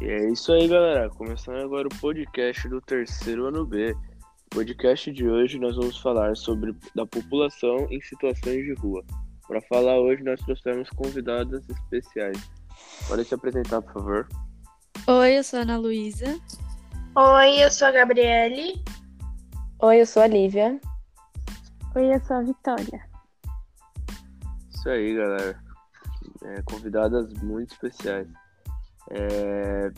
E é isso aí, galera. Começando agora o podcast do terceiro ano B. No podcast de hoje nós vamos falar sobre da população em situações de rua. Para falar hoje nós trouxemos convidadas especiais. Podem se apresentar, por favor. Oi, eu sou a Ana Luísa. Oi, eu sou a Gabriele. Oi, eu sou a Lívia. Oi, eu sou a Vitória. Isso aí, galera. É, convidadas muito especiais. É...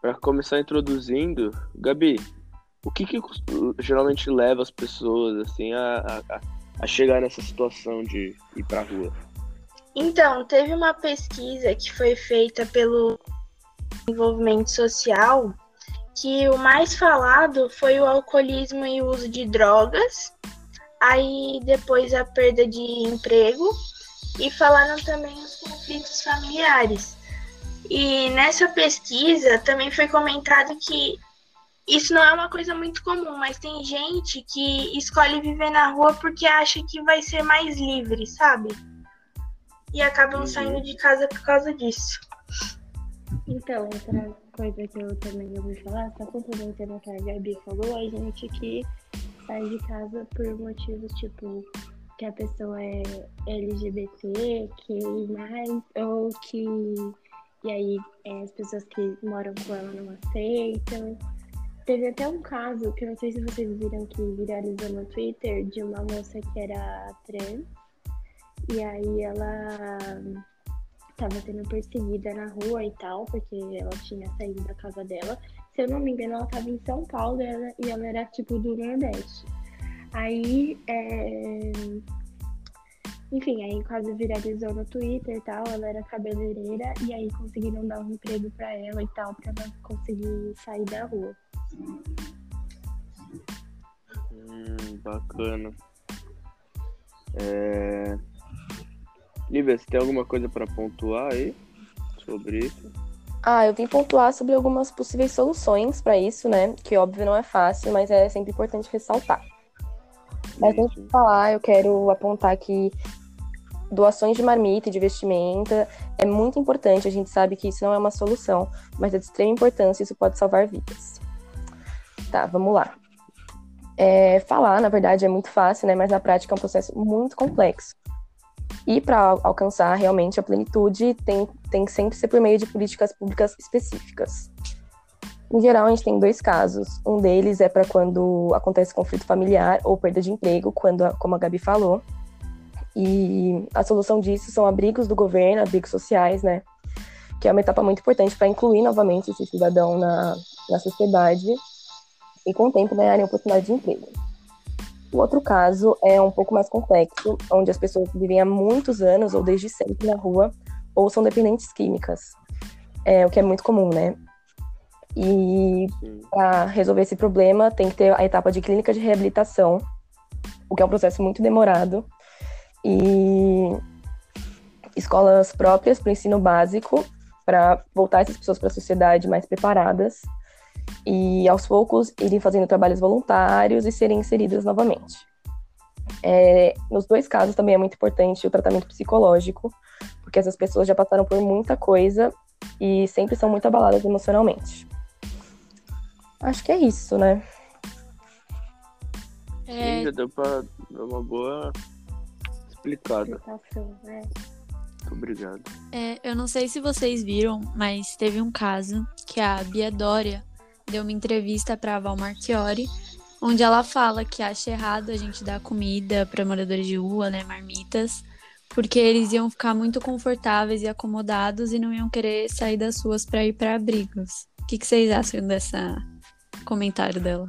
Para começar introduzindo, Gabi, o que, que geralmente leva as pessoas assim a, a, a chegar nessa situação de ir para rua? Então, teve uma pesquisa que foi feita pelo Desenvolvimento Social que o mais falado foi o alcoolismo e o uso de drogas, aí depois a perda de emprego e falaram também os conflitos familiares. E nessa pesquisa também foi comentado que isso não é uma coisa muito comum, mas tem gente que escolhe viver na rua porque acha que vai ser mais livre, sabe? E acabam uhum. saindo de casa por causa disso. Então, outra coisa que eu também ouvi falar, só complementando o que a Gabi falou, a gente que sai de casa por motivos tipo que a pessoa é LGBT, que mais, ou que e aí é, as pessoas que moram com ela não aceitam. Teve até um caso que eu não sei se vocês viram que viralizou no Twitter de uma moça que era trans e aí ela estava sendo perseguida na rua e tal, porque ela tinha saído da casa dela. Se eu não me engano, ela estava em São Paulo ela, e ela era tipo do Nordeste. Aí, é... enfim, aí quase viralizou no Twitter e tal. Ela era cabeleireira e aí conseguiram dar um emprego para ela e tal, para ela conseguir sair da rua. Hum, bacana. É... Lívia, você tem alguma coisa para pontuar aí sobre isso? Ah, eu vim pontuar sobre algumas possíveis soluções para isso, né? Que óbvio não é fácil, mas é sempre importante ressaltar. Mas antes de falar, eu quero apontar que doações de marmita e de vestimenta é muito importante. A gente sabe que isso não é uma solução, mas é de extrema importância isso pode salvar vidas. Tá, vamos lá. É, falar, na verdade, é muito fácil, né? Mas na prática é um processo muito complexo. E para alcançar realmente a plenitude, tem, tem que sempre ser por meio de políticas públicas específicas. Em geral, a gente tem dois casos. Um deles é para quando acontece conflito familiar ou perda de emprego, quando, como a Gabi falou. E a solução disso são abrigos do governo, abrigos sociais, né? Que é uma etapa muito importante para incluir novamente esse cidadão na, na sociedade e, com o tempo, ganharem oportunidade de emprego. O outro caso é um pouco mais complexo, onde as pessoas vivem há muitos anos ou desde sempre na rua ou são dependentes químicas, é, o que é muito comum, né? E para resolver esse problema, tem que ter a etapa de clínica de reabilitação, o que é um processo muito demorado. E escolas próprias para o ensino básico, para voltar essas pessoas para a sociedade mais preparadas. E aos poucos irem fazendo trabalhos voluntários e serem inseridas novamente. É, nos dois casos também é muito importante o tratamento psicológico, porque essas pessoas já passaram por muita coisa e sempre são muito abaladas emocionalmente. Acho que é isso, né? É... Sim, já deu pra dar uma boa explicada. Né? Muito obrigado. É, eu não sei se vocês viram, mas teve um caso que a Bia Dória deu uma entrevista para Val Marchiori, onde ela fala que acha errado a gente dar comida para moradores de rua, né, marmitas, porque eles iam ficar muito confortáveis e acomodados e não iam querer sair das ruas para ir para abrigos. O que, que vocês acham dessa comentário dela.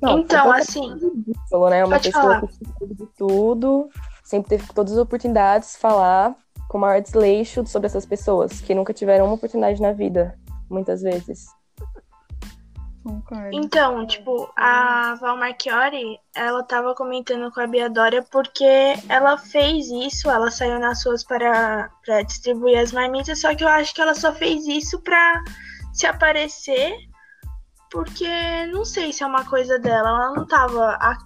Não, então, assim. Ridículo, né? Uma pessoa falar. que de tudo, sempre teve todas as oportunidades de falar com o maior desleixo sobre essas pessoas, que nunca tiveram uma oportunidade na vida, muitas vezes. Concordo. Então, tipo, a Val Marchiori, ela tava comentando com a Bia Dória porque ela fez isso, ela saiu nas ruas para, para distribuir as marmitas, só que eu acho que ela só fez isso para se aparecer porque não sei se é uma coisa dela. Ela não tava. A,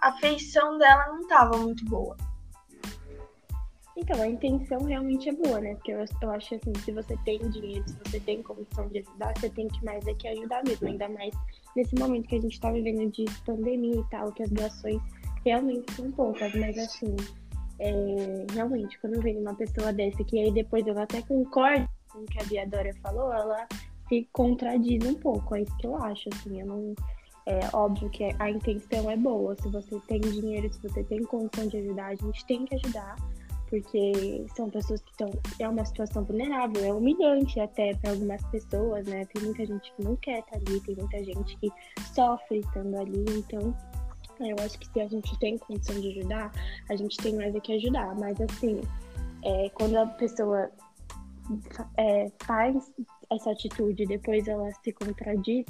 a feição dela não tava muito boa. Então, a intenção realmente é boa, né? Porque eu, eu acho assim, se você tem dinheiro, se você tem condição de ajudar, você tem que mais é que ajudar mesmo. Ainda mais nesse momento que a gente tá vivendo de pandemia e tal, que as doações realmente são poucas. Mas assim, é, realmente, quando vem uma pessoa dessa, que aí depois eu até concordo com o que a Biadora falou, ela se contradiz um pouco. É isso que eu acho, assim. Eu não é óbvio que a intenção é boa. Se você tem dinheiro, se você tem condição de ajudar, a gente tem que ajudar porque são pessoas que estão. É uma situação vulnerável, é humilhante até para algumas pessoas, né? Tem muita gente que não quer estar ali, tem muita gente que sofre estando ali, então. Eu acho que se a gente tem condição de ajudar, a gente tem mais do que ajudar. Mas assim, é, quando a pessoa é, faz essa atitude depois ela se contradiz,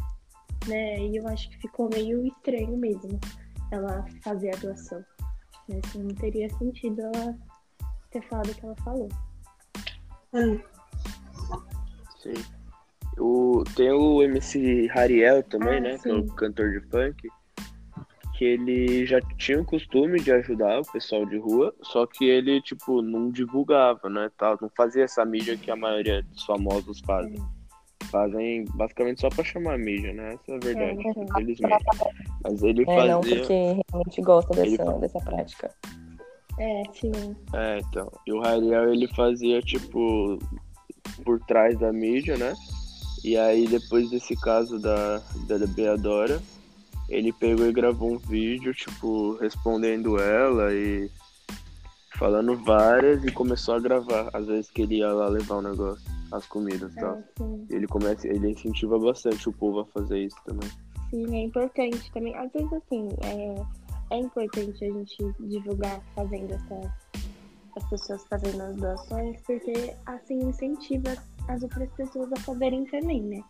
né? E eu acho que ficou meio estranho mesmo ela fazer a doação. Né? Assim, não teria sentido ela ter falado o que ela falou. Hum. Sim. O, tem o MC Hariel também, Ah, né? Que é o sim. cantor de funk. Que ele já tinha o costume de ajudar o pessoal de rua, só que ele, tipo, não divulgava, né? Tal, não fazia essa mídia que a maioria dos famosos fazem. Fazem basicamente só pra chamar a mídia, né? Essa é a verdade, É, infelizmente. Mas ele É, não, fazia. porque realmente gosta Ele dessa, fa- dessa prática. É, sim. É, então. E o Hariel ele fazia, tipo, por trás da mídia, né? E aí, depois desse caso da, da Beadora, ele pegou e gravou um vídeo, tipo, respondendo ela e falando várias e começou a gravar. Às vezes que ele ia lá levar o negócio, as comidas e tal. É, sim. Ele começa, ele incentiva bastante o povo a fazer isso também. Sim, é importante também. Às vezes, assim, é, é importante a gente divulgar fazendo essa, as pessoas fazendo as doações, porque assim incentiva as outras pessoas a fazerem também, né?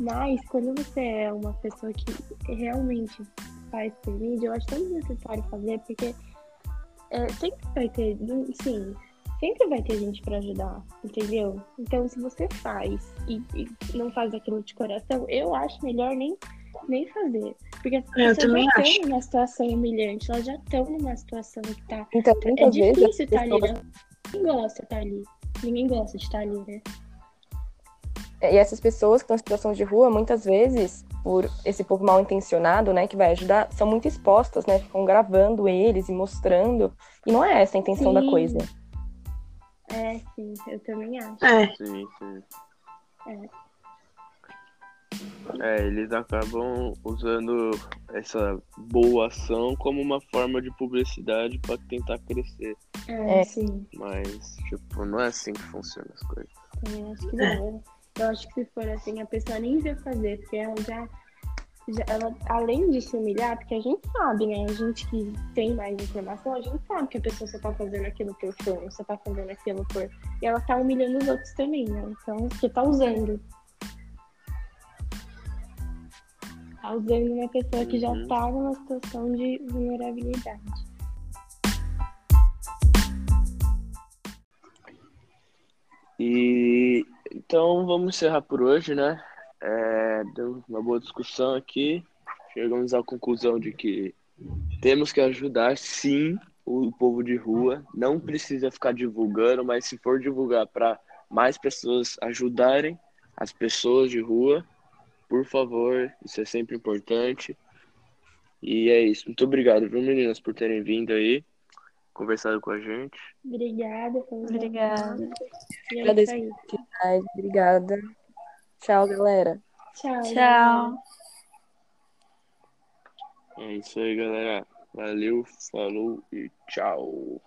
Mas quando você é uma pessoa que realmente faz por mídia, eu acho tão necessário fazer, porque é, sempre vai ter, sim, sempre vai ter gente pra ajudar, entendeu? Então, se você faz e, e não faz aquilo de coração, eu acho melhor nem, nem fazer. Porque as Eu pessoas também já estão numa situação humilhante, elas já estão numa situação que tá. Então, É difícil estar ali, pessoas né? Ninguém gosta de estar ali. Ninguém gosta de estar ali, né? E essas pessoas que estão em situação de rua, muitas vezes, por esse povo mal intencionado, né, que vai ajudar, são muito expostas, né? Ficam gravando eles e mostrando. E não é essa a intenção da Sim. coisa. É, sim, eu também acho. É, Sim, sim. É. É, eles acabam usando essa boa ação como uma forma de publicidade para tentar crescer. É, É. sim. Mas, tipo, não é assim que funcionam as coisas. Também acho que não. Eu acho que se for assim, a pessoa nem vai fazer, porque ela já, já- ela, além de se humilhar, porque a gente sabe, né? A gente que tem mais informação, a gente sabe que a pessoa só tá fazendo aquilo por fã, só tá fazendo aquilo por. E ela tá humilhando os outros também, né? Então, você tá usando. Tá usando uma pessoa que já Uhum. tá numa situação de vulnerabilidade. E então vamos encerrar por hoje, né? É, deu uma boa discussão aqui. Chegamos à conclusão de que temos que ajudar sim o povo de rua. Não precisa ficar divulgando, mas se for divulgar para mais pessoas ajudarem as pessoas de rua, por favor, isso é sempre importante. E é isso. Muito obrigado, viu, meninas, por terem vindo aí, conversado com a gente. Obrigada. Obrigada. É Agradeço. isso aí. Ai, obrigada. Tchau, galera. Tchau. Tchau. É isso aí, galera. Valeu, falou e tchau.